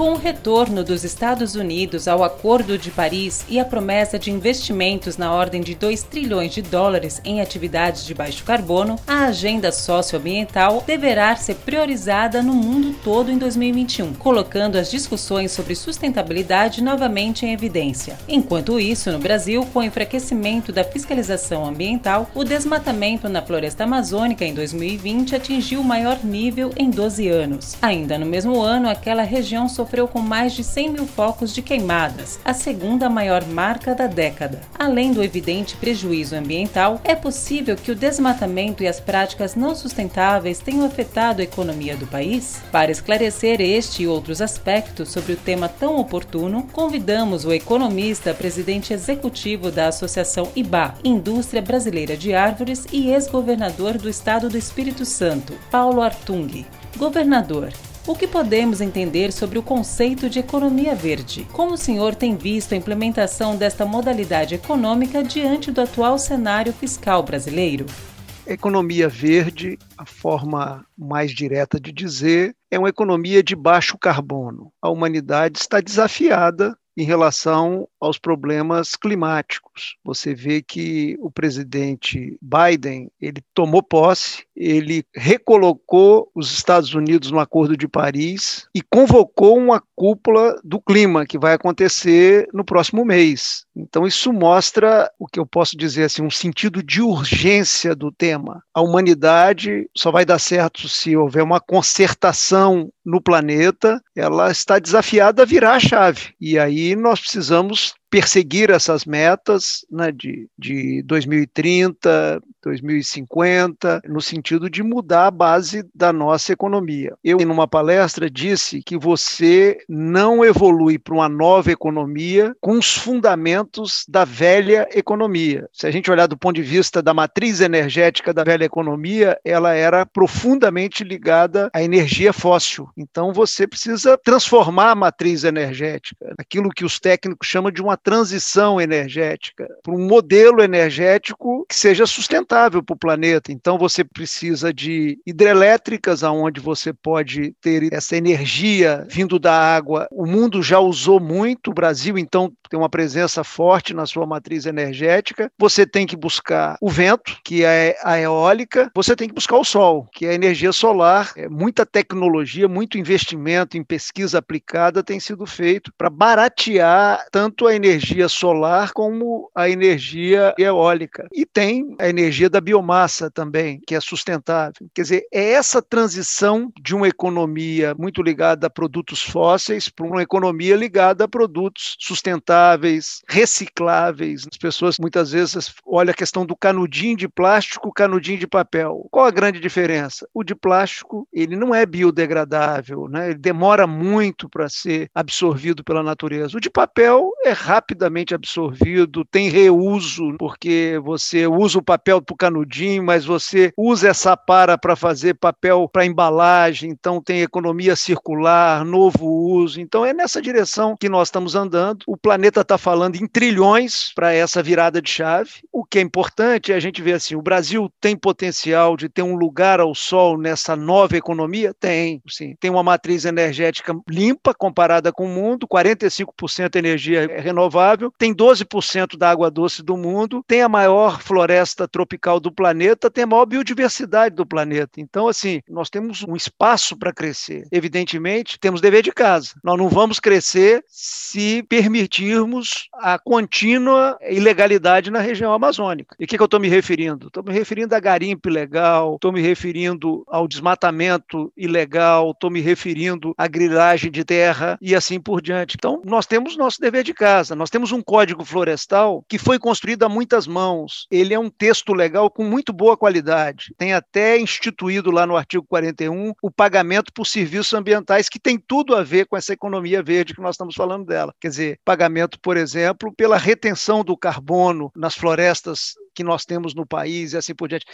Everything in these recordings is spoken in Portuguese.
Com o retorno dos Estados Unidos ao Acordo de Paris e a promessa de investimentos na ordem de 2 trilhões de dólares em atividades de baixo carbono, a agenda socioambiental deverá ser priorizada no mundo todo em 2021, colocando as discussões sobre sustentabilidade novamente em evidência. Enquanto isso, no Brasil, com o enfraquecimento da fiscalização ambiental, o desmatamento na floresta amazônica em 2020 atingiu o maior nível em 12 anos. Ainda no mesmo ano, aquela região sofreu sofreu com mais de 100 mil focos de queimadas, a segunda maior marca da década. Além do evidente prejuízo ambiental, é possível que o desmatamento e as práticas não sustentáveis tenham afetado a economia do país? Para esclarecer este e outros aspectos sobre o tema tão oportuno, convidamos o economista, presidente executivo da Associação IBA, Indústria Brasileira de Árvores e ex-governador do Estado do Espírito Santo, Paulo Artung. Governador, o que podemos entender sobre o conceito de economia verde? Como o senhor tem visto a implementação desta modalidade econômica diante do atual cenário fiscal brasileiro? Economia verde, a forma mais direta de dizer, é uma economia de baixo carbono. A humanidade está desafiada em relação aos problemas climáticos. Você vê que o presidente Biden, ele tomou posse, ele recolocou os Estados Unidos no Acordo de Paris e convocou uma cúpula do clima que vai acontecer no próximo mês. Então isso mostra o que eu posso dizer assim, um sentido de urgência do tema. A humanidade só vai dar certo se houver uma concertação no planeta, ela está desafiada a virar a chave. E aí nós precisamos just perseguir essas metas né, de, de 2030, 2050, no sentido de mudar a base da nossa economia. Eu, em uma palestra, disse que você não evolui para uma nova economia com os fundamentos da velha economia. Se a gente olhar do ponto de vista da matriz energética da velha economia, ela era profundamente ligada à energia fóssil. Então, você precisa transformar a matriz energética, aquilo que os técnicos chamam de uma transição energética, para um modelo energético que seja sustentável para o planeta. Então você precisa de hidrelétricas aonde você pode ter essa energia vindo da água. O mundo já usou muito, o Brasil então tem uma presença forte na sua matriz energética. Você tem que buscar o vento, que é a eólica, você tem que buscar o sol, que é a energia solar. É muita tecnologia, muito investimento em pesquisa aplicada tem sido feito para baratear tanto a energia energia solar como a energia eólica. E tem a energia da biomassa também, que é sustentável. Quer dizer, é essa transição de uma economia muito ligada a produtos fósseis para uma economia ligada a produtos sustentáveis, recicláveis. As pessoas muitas vezes olham a questão do canudinho de plástico, canudinho de papel. Qual a grande diferença? O de plástico, ele não é biodegradável, né? ele demora muito para ser absorvido pela natureza. O de papel é rápido rapidamente absorvido, tem reuso, porque você usa o papel para o canudinho, mas você usa essa para para fazer papel para embalagem, então tem economia circular, novo uso. Então é nessa direção que nós estamos andando. O planeta está falando em trilhões para essa virada de chave. O que é importante é a gente ver assim: o Brasil tem potencial de ter um lugar ao sol nessa nova economia? Tem, sim. Tem uma matriz energética limpa comparada com o mundo, 45% energia renovável renovável, tem 12% da água doce do mundo, tem a maior floresta tropical do planeta, tem a maior biodiversidade do planeta. Então, assim, nós temos um espaço para crescer. Evidentemente, temos dever de casa. Nós não vamos crescer se permitirmos a contínua ilegalidade na região amazônica. E o que, que eu estou me referindo? Estou me referindo a garimpo ilegal, estou me referindo ao desmatamento ilegal, estou me referindo à grilagem de terra e assim por diante. Então, nós temos nosso dever de casa. Nós temos um código florestal que foi construído a muitas mãos. Ele é um texto legal com muito boa qualidade. Tem até instituído lá no artigo 41 o pagamento por serviços ambientais, que tem tudo a ver com essa economia verde que nós estamos falando dela. Quer dizer, pagamento, por exemplo, pela retenção do carbono nas florestas que nós temos no país e assim por diante.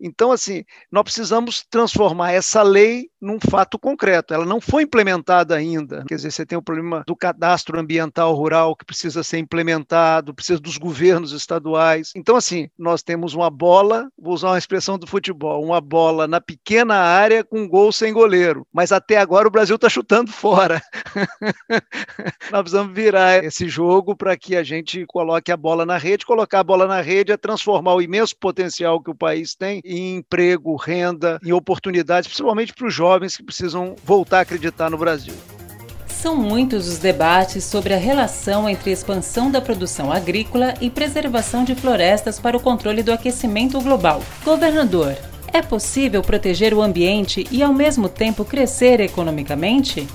Então, assim, nós precisamos transformar essa lei num fato concreto. Ela não foi implementada ainda. Quer dizer, você tem o problema do cadastro ambiental rural que precisa ser implementado, precisa dos governos estaduais. Então, assim, nós temos uma bola, vou usar uma expressão do futebol, uma bola na pequena área com um gol sem goleiro. Mas até agora o Brasil está chutando fora. nós precisamos virar esse jogo para que a gente coloque a bola na rede. Colocar a bola na rede é transformar o imenso potencial que o país tem em emprego, renda, em oportunidades, principalmente para os jovens que precisam voltar a acreditar no Brasil. São muitos os debates sobre a relação entre expansão da produção agrícola e preservação de florestas para o controle do aquecimento global. Governador, é possível proteger o ambiente e, ao mesmo tempo, crescer economicamente?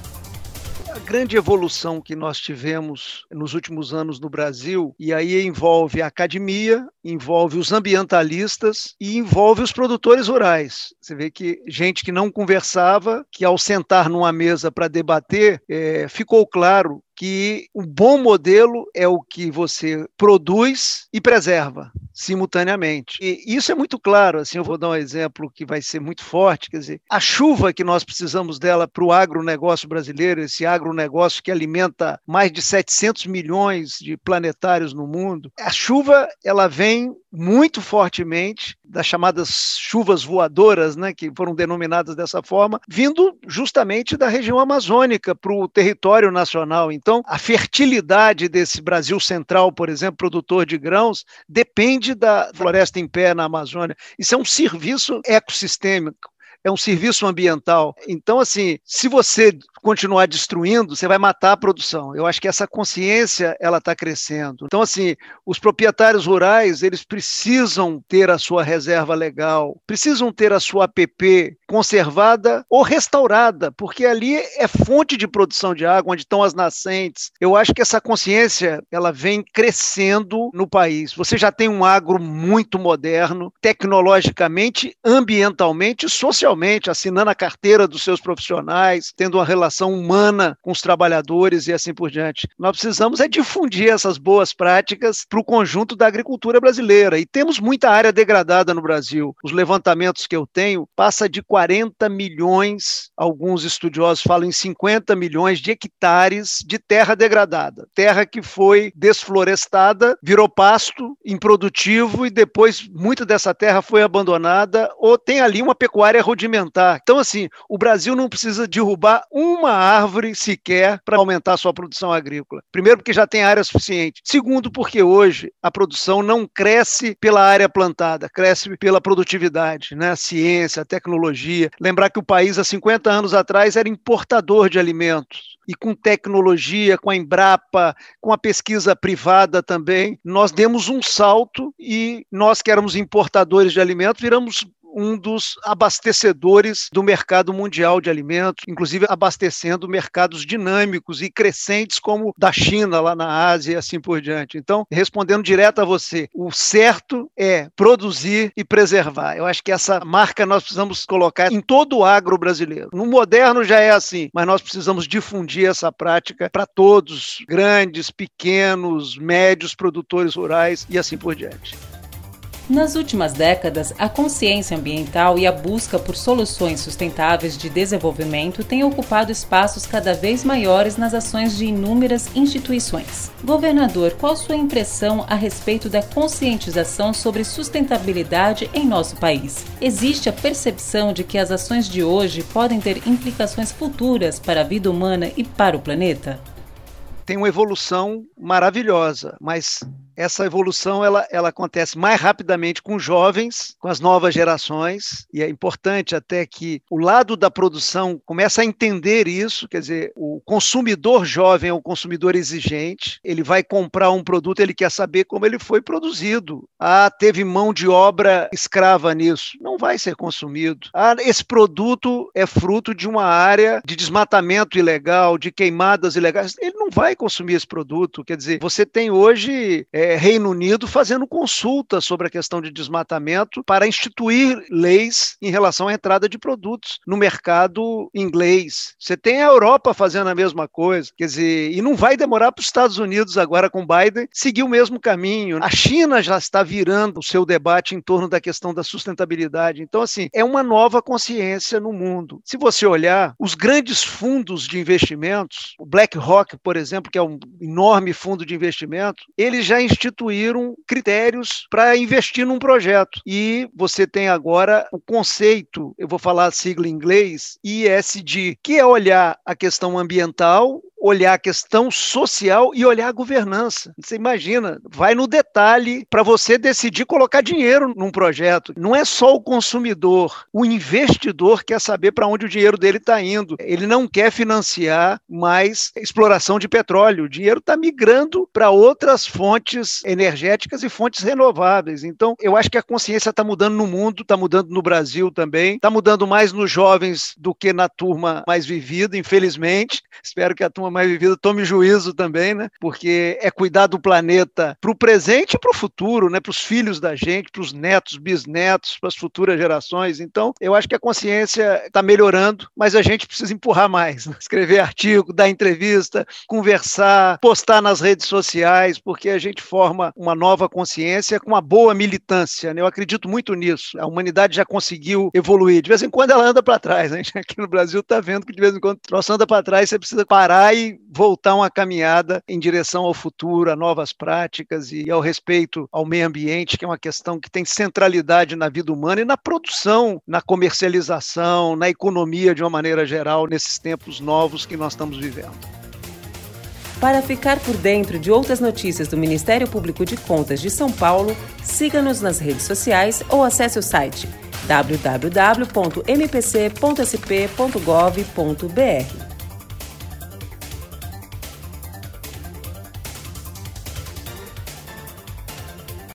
Grande evolução que nós tivemos nos últimos anos no Brasil, e aí envolve a academia, envolve os ambientalistas e envolve os produtores rurais. Você vê que gente que não conversava, que ao sentar numa mesa para debater, é, ficou claro que o bom modelo é o que você produz e preserva simultaneamente. E isso é muito claro, assim, eu vou dar um exemplo que vai ser muito forte, quer dizer, a chuva que nós precisamos dela para o agronegócio brasileiro, esse agronegócio que alimenta mais de 700 milhões de planetários no mundo, a chuva, ela vem muito fortemente das chamadas chuvas voadoras, né, que foram denominadas dessa forma, vindo justamente da região amazônica para o território nacional. Então, a fertilidade desse Brasil central, por exemplo, produtor de grãos, depende da floresta em pé na Amazônia. Isso é um serviço ecossistêmico é um serviço ambiental. Então, assim, se você continuar destruindo, você vai matar a produção. Eu acho que essa consciência ela está crescendo. Então, assim, os proprietários rurais eles precisam ter a sua reserva legal, precisam ter a sua APP conservada ou restaurada, porque ali é fonte de produção de água, onde estão as nascentes. Eu acho que essa consciência ela vem crescendo no país. Você já tem um agro muito moderno, tecnologicamente, ambientalmente, socialmente, assinando a carteira dos seus profissionais, tendo uma relação relação humana com os trabalhadores e assim por diante. Nós precisamos é difundir essas boas práticas para o conjunto da agricultura brasileira. E temos muita área degradada no Brasil. Os levantamentos que eu tenho passa de 40 milhões, alguns estudiosos falam em 50 milhões de hectares de terra degradada. Terra que foi desflorestada, virou pasto improdutivo e depois muita dessa terra foi abandonada ou tem ali uma pecuária rudimentar. Então, assim, o Brasil não precisa derrubar um uma árvore sequer para aumentar a sua produção agrícola. Primeiro, porque já tem área suficiente. Segundo, porque hoje a produção não cresce pela área plantada, cresce pela produtividade, né? ciência, tecnologia. Lembrar que o país, há 50 anos atrás, era importador de alimentos. E com tecnologia, com a Embrapa, com a pesquisa privada também, nós demos um salto e nós que éramos importadores de alimentos, viramos um dos abastecedores do mercado mundial de alimentos, inclusive abastecendo mercados dinâmicos e crescentes como da China, lá na Ásia e assim por diante. Então, respondendo direto a você, o certo é produzir e preservar. Eu acho que essa marca nós precisamos colocar em todo o agro brasileiro. No moderno já é assim, mas nós precisamos difundir essa prática para todos, grandes, pequenos, médios produtores rurais e assim por diante. Nas últimas décadas, a consciência ambiental e a busca por soluções sustentáveis de desenvolvimento têm ocupado espaços cada vez maiores nas ações de inúmeras instituições. Governador, qual sua impressão a respeito da conscientização sobre sustentabilidade em nosso país? Existe a percepção de que as ações de hoje podem ter implicações futuras para a vida humana e para o planeta? Tem uma evolução maravilhosa, mas essa evolução ela, ela acontece mais rapidamente com jovens, com as novas gerações, e é importante até que o lado da produção comece a entender isso, quer dizer, o consumidor jovem é um consumidor exigente, ele vai comprar um produto, ele quer saber como ele foi produzido. Ah, teve mão de obra escrava nisso. Não vai ser consumido. Ah, esse produto é fruto de uma área de desmatamento ilegal, de queimadas ilegais. Ele não vai consumir esse produto. Quer dizer, você tem hoje é, é, Reino Unido fazendo consulta sobre a questão de desmatamento para instituir leis em relação à entrada de produtos no mercado inglês. Você tem a Europa fazendo a mesma coisa, quer dizer, e não vai demorar para os Estados Unidos agora com Biden seguir o mesmo caminho. A China já está virando o seu debate em torno da questão da sustentabilidade. Então, assim, é uma nova consciência no mundo. Se você olhar, os grandes fundos de investimentos, o BlackRock, por exemplo, que é um enorme fundo de investimento, eles já instituíram critérios para investir num projeto. E você tem agora o conceito, eu vou falar a sigla em inglês, ISD, que é olhar a questão ambiental, olhar a questão social e olhar a governança. Você imagina, vai no detalhe para você decidir colocar dinheiro num projeto. Não é só o consumidor, o investidor quer saber para onde o dinheiro dele está indo. Ele não quer financiar mais exploração de petróleo. O dinheiro está migrando para outras fontes energéticas e fontes renováveis. Então, eu acho que a consciência está mudando no mundo, está mudando no Brasil também, está mudando mais nos jovens do que na turma mais vivida, infelizmente. Espero que a turma mais vivida tome juízo também, né? Porque é cuidar do planeta para o presente e para o futuro, né? Para os filhos da gente, para os netos, bisnetos, para as futuras gerações. Então, eu acho que a consciência está melhorando, mas a gente precisa empurrar mais. Né? Escrever artigo, dar entrevista, conversar, postar nas redes sociais, porque a gente forma uma nova consciência com uma boa militância. Né? Eu acredito muito nisso. A humanidade já conseguiu evoluir. De vez em quando ela anda para trás. Né? A gente aqui no Brasil está vendo que de vez em quando o troço anda para trás, você precisa parar e voltar uma caminhada em direção ao futuro, a novas práticas e ao respeito ao meio ambiente, que é uma questão que tem centralidade na vida humana e na produção, na comercialização, na economia de uma maneira geral, nesses tempos novos que nós estamos vivendo. Para ficar por dentro de outras notícias do Ministério Público de Contas de São Paulo, siga-nos nas redes sociais ou acesse o site www.mpc.sp.gov.br.